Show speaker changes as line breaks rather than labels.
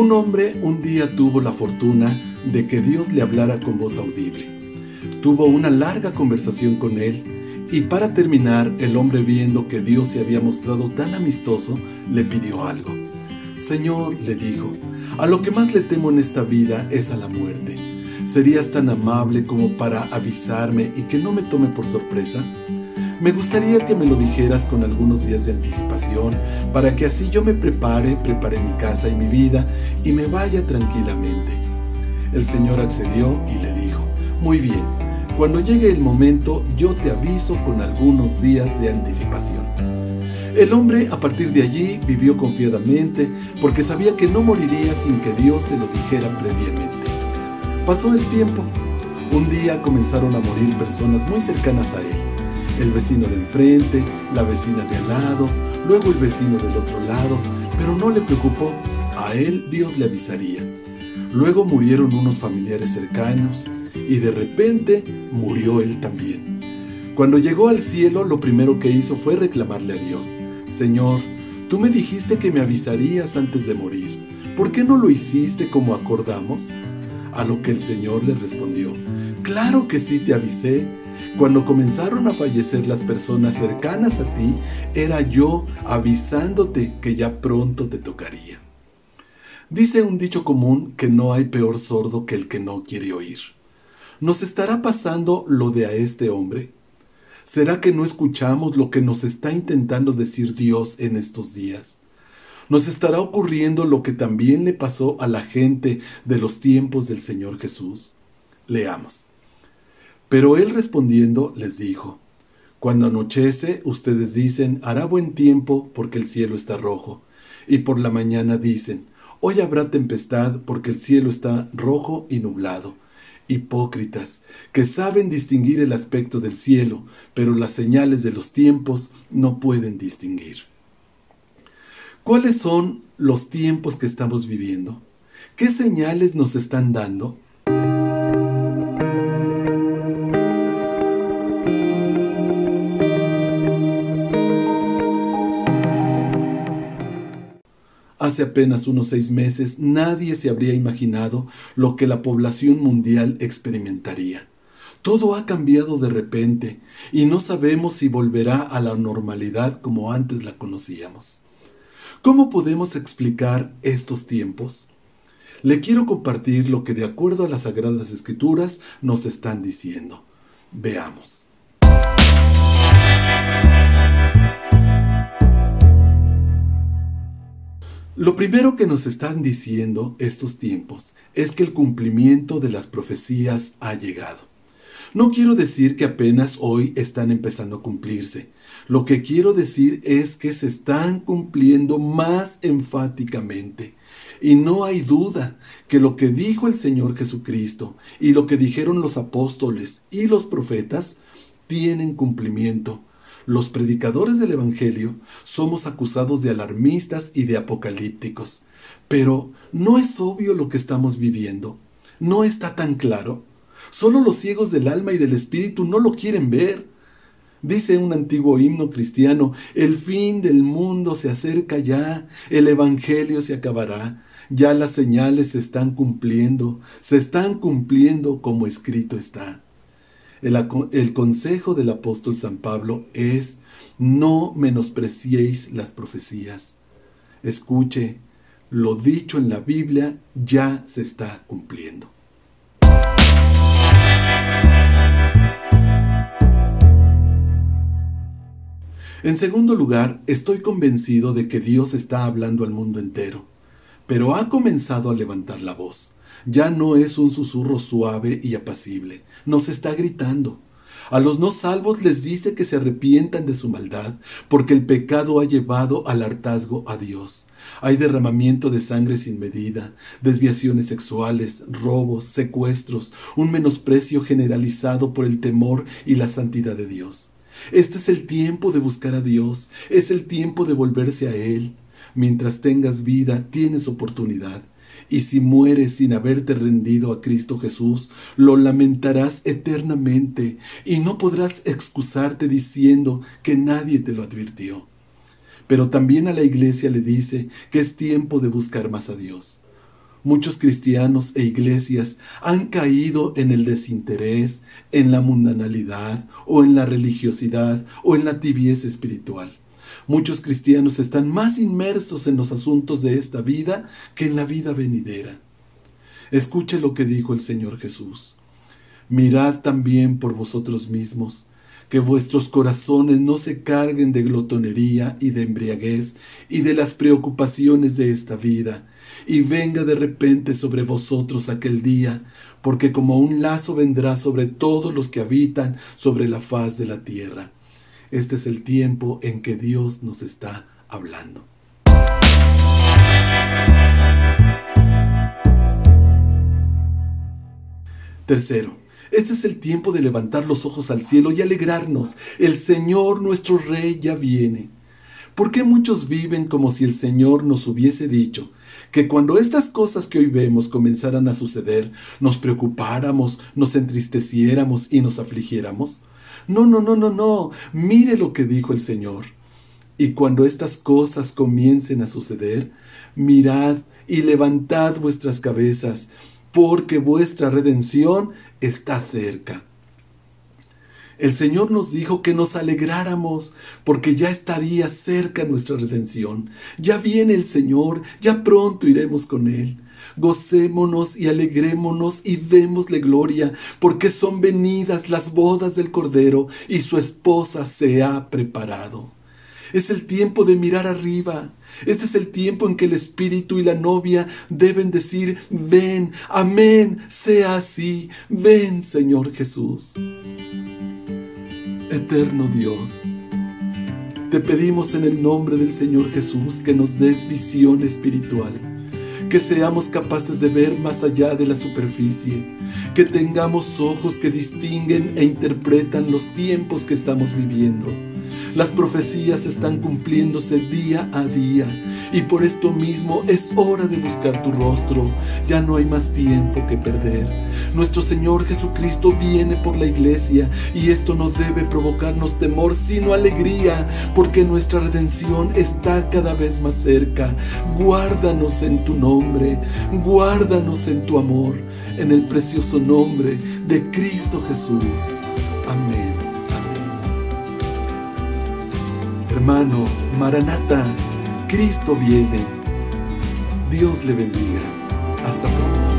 Un hombre un día tuvo la fortuna de que Dios le hablara con voz audible. Tuvo una larga conversación con él y para terminar el hombre viendo que Dios se había mostrado tan amistoso, le pidió algo. Señor, le dijo, a lo que más le temo en esta vida es a la muerte. ¿Serías tan amable como para avisarme y que no me tome por sorpresa? Me gustaría que me lo dijeras con algunos días de anticipación, para que así yo me prepare, prepare mi casa y mi vida y me vaya tranquilamente. El Señor accedió y le dijo, muy bien, cuando llegue el momento yo te aviso con algunos días de anticipación. El hombre a partir de allí vivió confiadamente porque sabía que no moriría sin que Dios se lo dijera previamente. Pasó el tiempo. Un día comenzaron a morir personas muy cercanas a él el vecino de enfrente, la vecina de al lado, luego el vecino del otro lado, pero no le preocupó, a él Dios le avisaría. Luego murieron unos familiares cercanos y de repente murió él también. Cuando llegó al cielo, lo primero que hizo fue reclamarle a Dios, Señor, tú me dijiste que me avisarías antes de morir, ¿por qué no lo hiciste como acordamos? A lo que el Señor le respondió, Claro que sí te avisé, cuando comenzaron a fallecer las personas cercanas a ti, era yo avisándote que ya pronto te tocaría. Dice un dicho común que no hay peor sordo que el que no quiere oír. ¿Nos estará pasando lo de a este hombre? ¿Será que no escuchamos lo que nos está intentando decir Dios en estos días? ¿Nos estará ocurriendo lo que también le pasó a la gente de los tiempos del Señor Jesús? Leamos. Pero él respondiendo les dijo, Cuando anochece ustedes dicen, hará buen tiempo porque el cielo está rojo, y por la mañana dicen, Hoy habrá tempestad porque el cielo está rojo y nublado. Hipócritas, que saben distinguir el aspecto del cielo, pero las señales de los tiempos no pueden distinguir. ¿Cuáles son los tiempos que estamos viviendo? ¿Qué señales nos están dando? Hace apenas unos seis meses nadie se habría imaginado lo que la población mundial experimentaría. Todo ha cambiado de repente y no sabemos si volverá a la normalidad como antes la conocíamos. ¿Cómo podemos explicar estos tiempos? Le quiero compartir lo que de acuerdo a las Sagradas Escrituras nos están diciendo. Veamos. Lo primero que nos están diciendo estos tiempos es que el cumplimiento de las profecías ha llegado. No quiero decir que apenas hoy están empezando a cumplirse. Lo que quiero decir es que se están cumpliendo más enfáticamente. Y no hay duda que lo que dijo el Señor Jesucristo y lo que dijeron los apóstoles y los profetas tienen cumplimiento los predicadores del Evangelio somos acusados de alarmistas y de apocalípticos. Pero ¿no es obvio lo que estamos viviendo? ¿No está tan claro? Solo los ciegos del alma y del espíritu no lo quieren ver. Dice un antiguo himno cristiano, el fin del mundo se acerca ya, el Evangelio se acabará, ya las señales se están cumpliendo, se están cumpliendo como escrito está. El, consejo del apóstol San Pablo es, no menospreciéis las profecías. Escuche, lo dicho en la Biblia ya se está cumpliendo. En segundo lugar, estoy convencido de que Dios está hablando al mundo entero, pero ha comenzado a levantar la voz ya no es un susurro suave y apacible, nos está gritando. A los no salvos les dice que se arrepientan de su maldad, porque el pecado ha llevado al hartazgo a Dios. Hay derramamiento de sangre sin medida, desviaciones sexuales, robos, secuestros, un menosprecio generalizado por el temor y la santidad de Dios. Este es el tiempo de buscar a Dios, es el tiempo de volverse a Él. Mientras tengas vida, tienes oportunidad y si mueres sin haberte rendido a Cristo Jesús, lo lamentarás eternamente y no podrás excusarte diciendo que nadie te lo advirtió. pero también a la iglesia le dice que es tiempo de buscar más a Dios. Muchos cristianos e iglesias han caído en el desinterés, en la mundanalidad o en la religiosidad o en la tibieza espiritual. Muchos cristianos están más inmersos en los asuntos de esta vida que en la vida venidera. Escuche lo que dijo el Señor Jesús. Mirad también por vosotros mismos, que vuestros corazones no se carguen de glotonería y de embriaguez y de las preocupaciones de esta vida, y venga de repente sobre vosotros aquel día, porque como un lazo vendrá sobre todos los que habitan sobre la faz de la tierra. Este es el tiempo en que Dios nos está hablando. Tercero, este es el tiempo de levantar los ojos al cielo y alegrarnos. El Señor nuestro Rey ya viene. ¿Por qué muchos viven como si el Señor nos hubiese dicho que cuando estas cosas que hoy vemos comenzaran a suceder, nos preocupáramos, nos entristeciéramos y nos afligiéramos? No, no, no, no, no. Mire lo que dijo el Señor. Y cuando estas cosas comiencen a suceder, mirad y levantad vuestras cabezas, porque vuestra redención está cerca. El Señor nos dijo que nos alegráramos porque ya estaría cerca nuestra redención. Ya viene el Señor, ya pronto iremos con Él. Gocémonos y alegrémonos y démosle gloria, porque son venidas las bodas del Cordero y su esposa se ha preparado. Es el tiempo de mirar arriba. Este es el tiempo en que el Espíritu y la novia deben decir, ven, amén, sea así, ven Señor Jesús. Eterno Dios, te pedimos en el nombre del Señor Jesús que nos des visión espiritual, que seamos capaces de ver más allá de la superficie, que tengamos ojos que distinguen e interpretan los tiempos que estamos viviendo las profecías están cumpliéndose día a día y por esto mismo es hora de buscar tu rostro. Ya no hay más tiempo que perder. Nuestro Señor Jesucristo viene por la iglesia y esto no debe provocarnos temor sino alegría porque nuestra redención está cada vez más cerca. Guárdanos en tu nombre, guárdanos en tu amor, en el precioso nombre de Cristo Jesús. Amén. Hermano, Maranata, Cristo viene. Dios le bendiga. Hasta pronto.